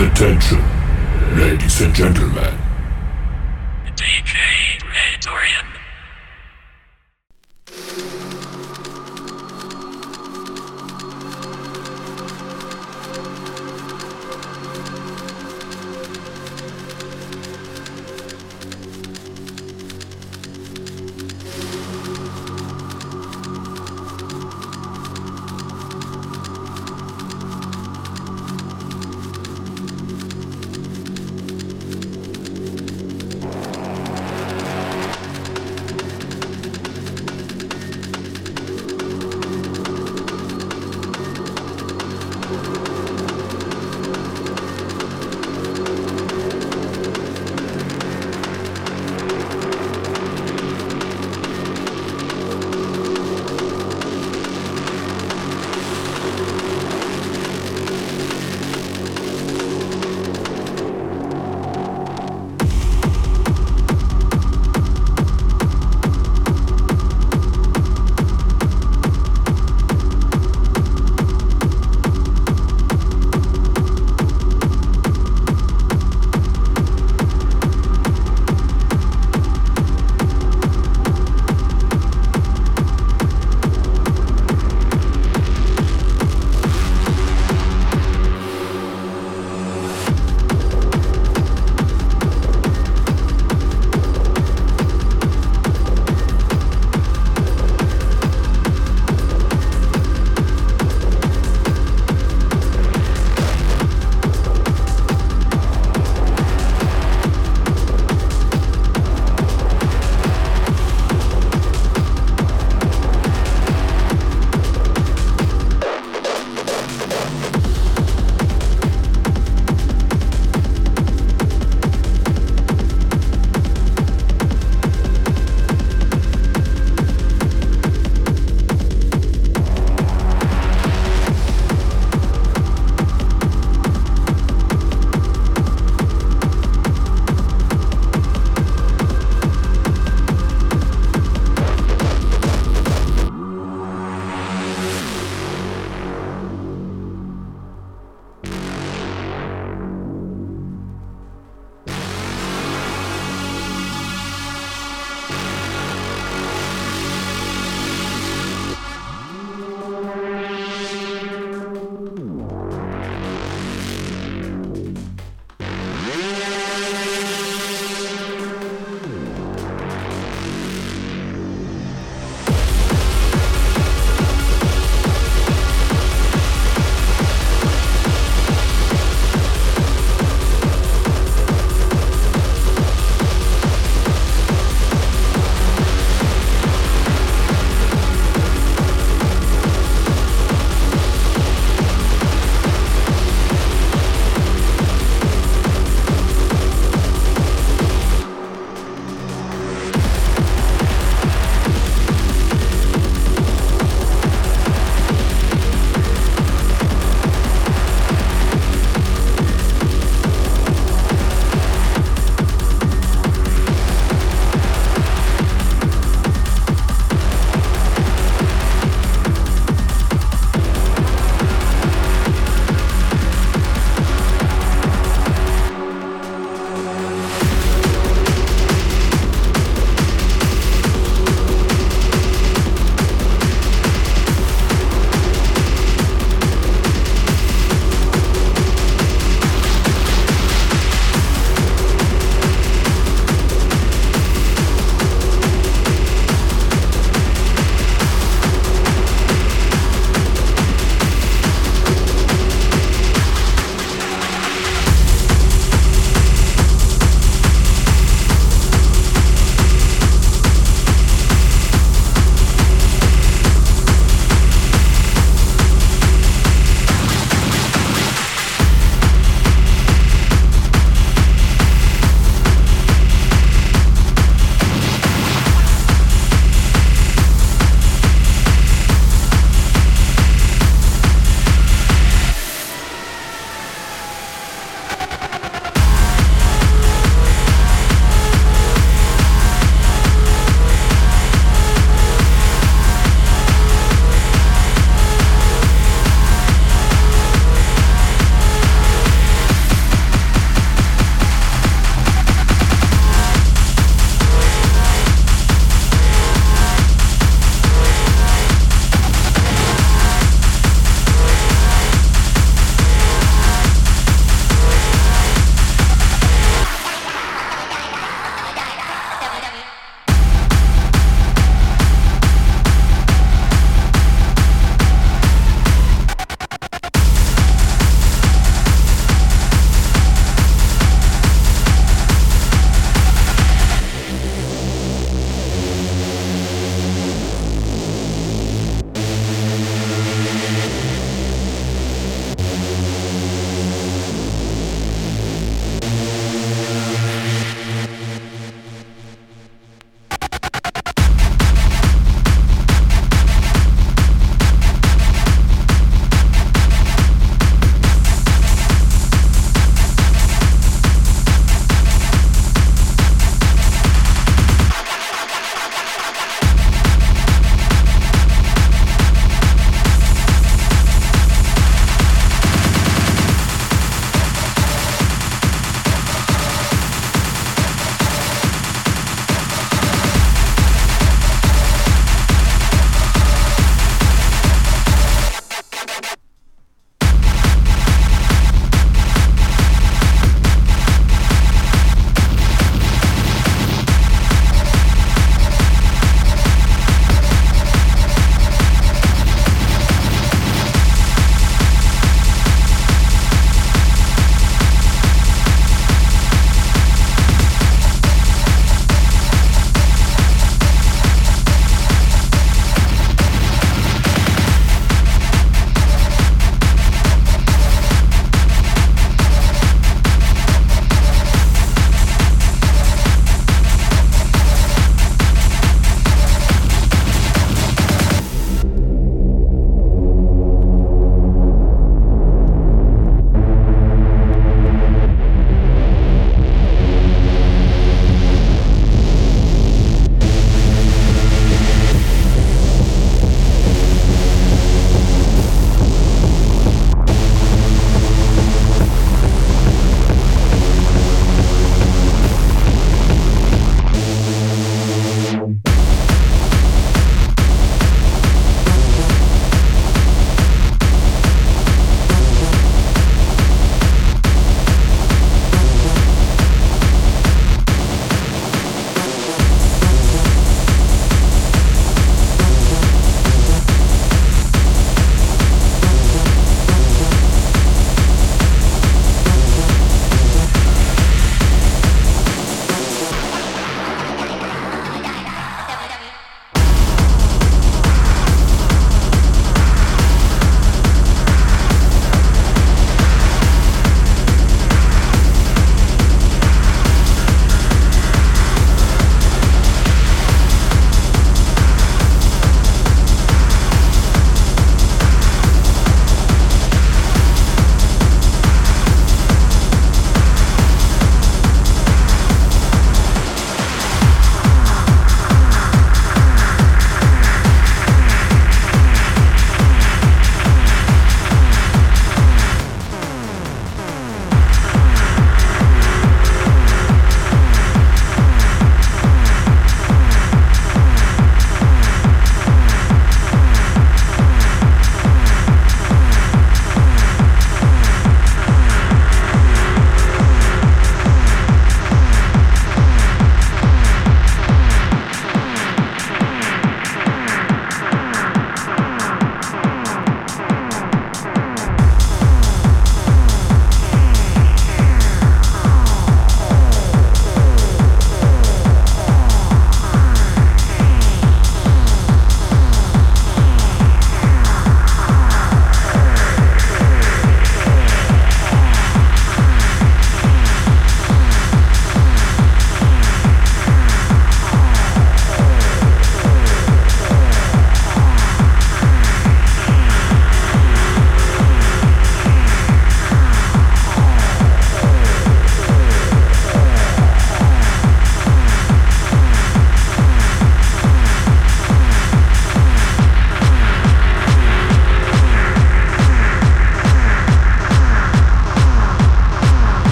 Attention, ladies and gentlemen.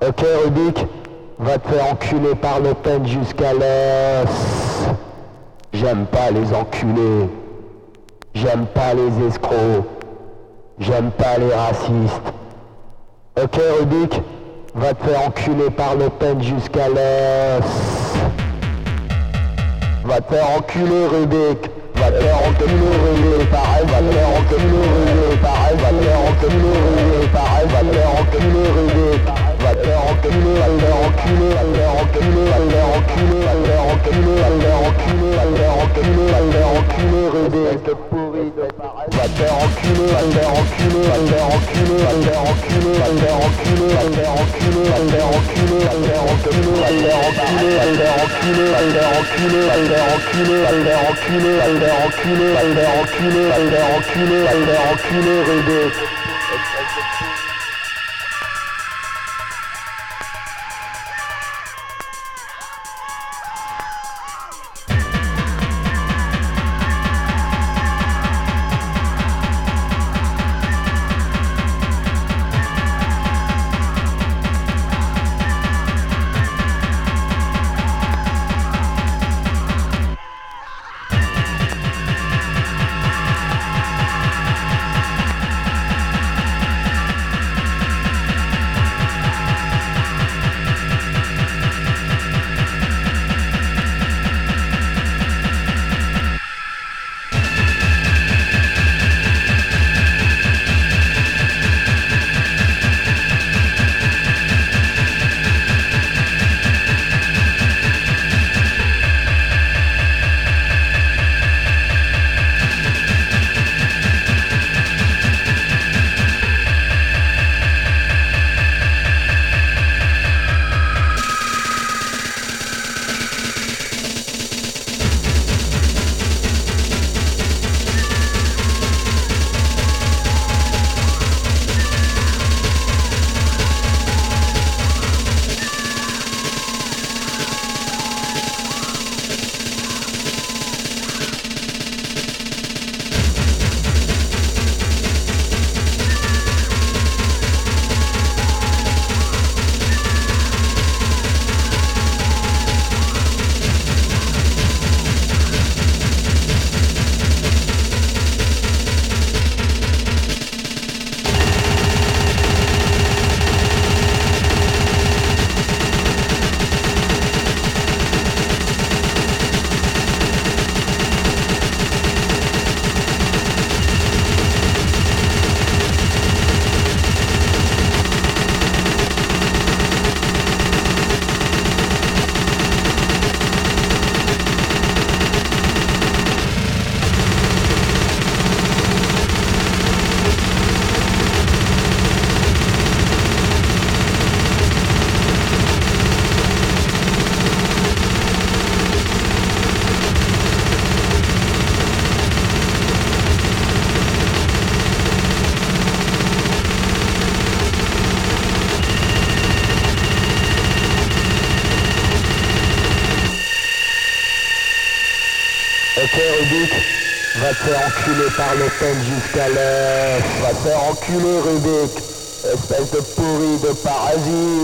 Ok Rubik Va te faire enculer par Le Pen jusqu'à l'os. J'aime pas les enculés. J'aime pas les escrocs. J'aime pas les racistes. Ok Rubik Va te faire enculer par Le Pen jusqu'à l'os. Va te faire enculer Rubik pareil, va faire enculer, pareil, va faire pareil, va faire enculé, enculé, Calais, va te enculer Rubik, espèce de pourri de parasite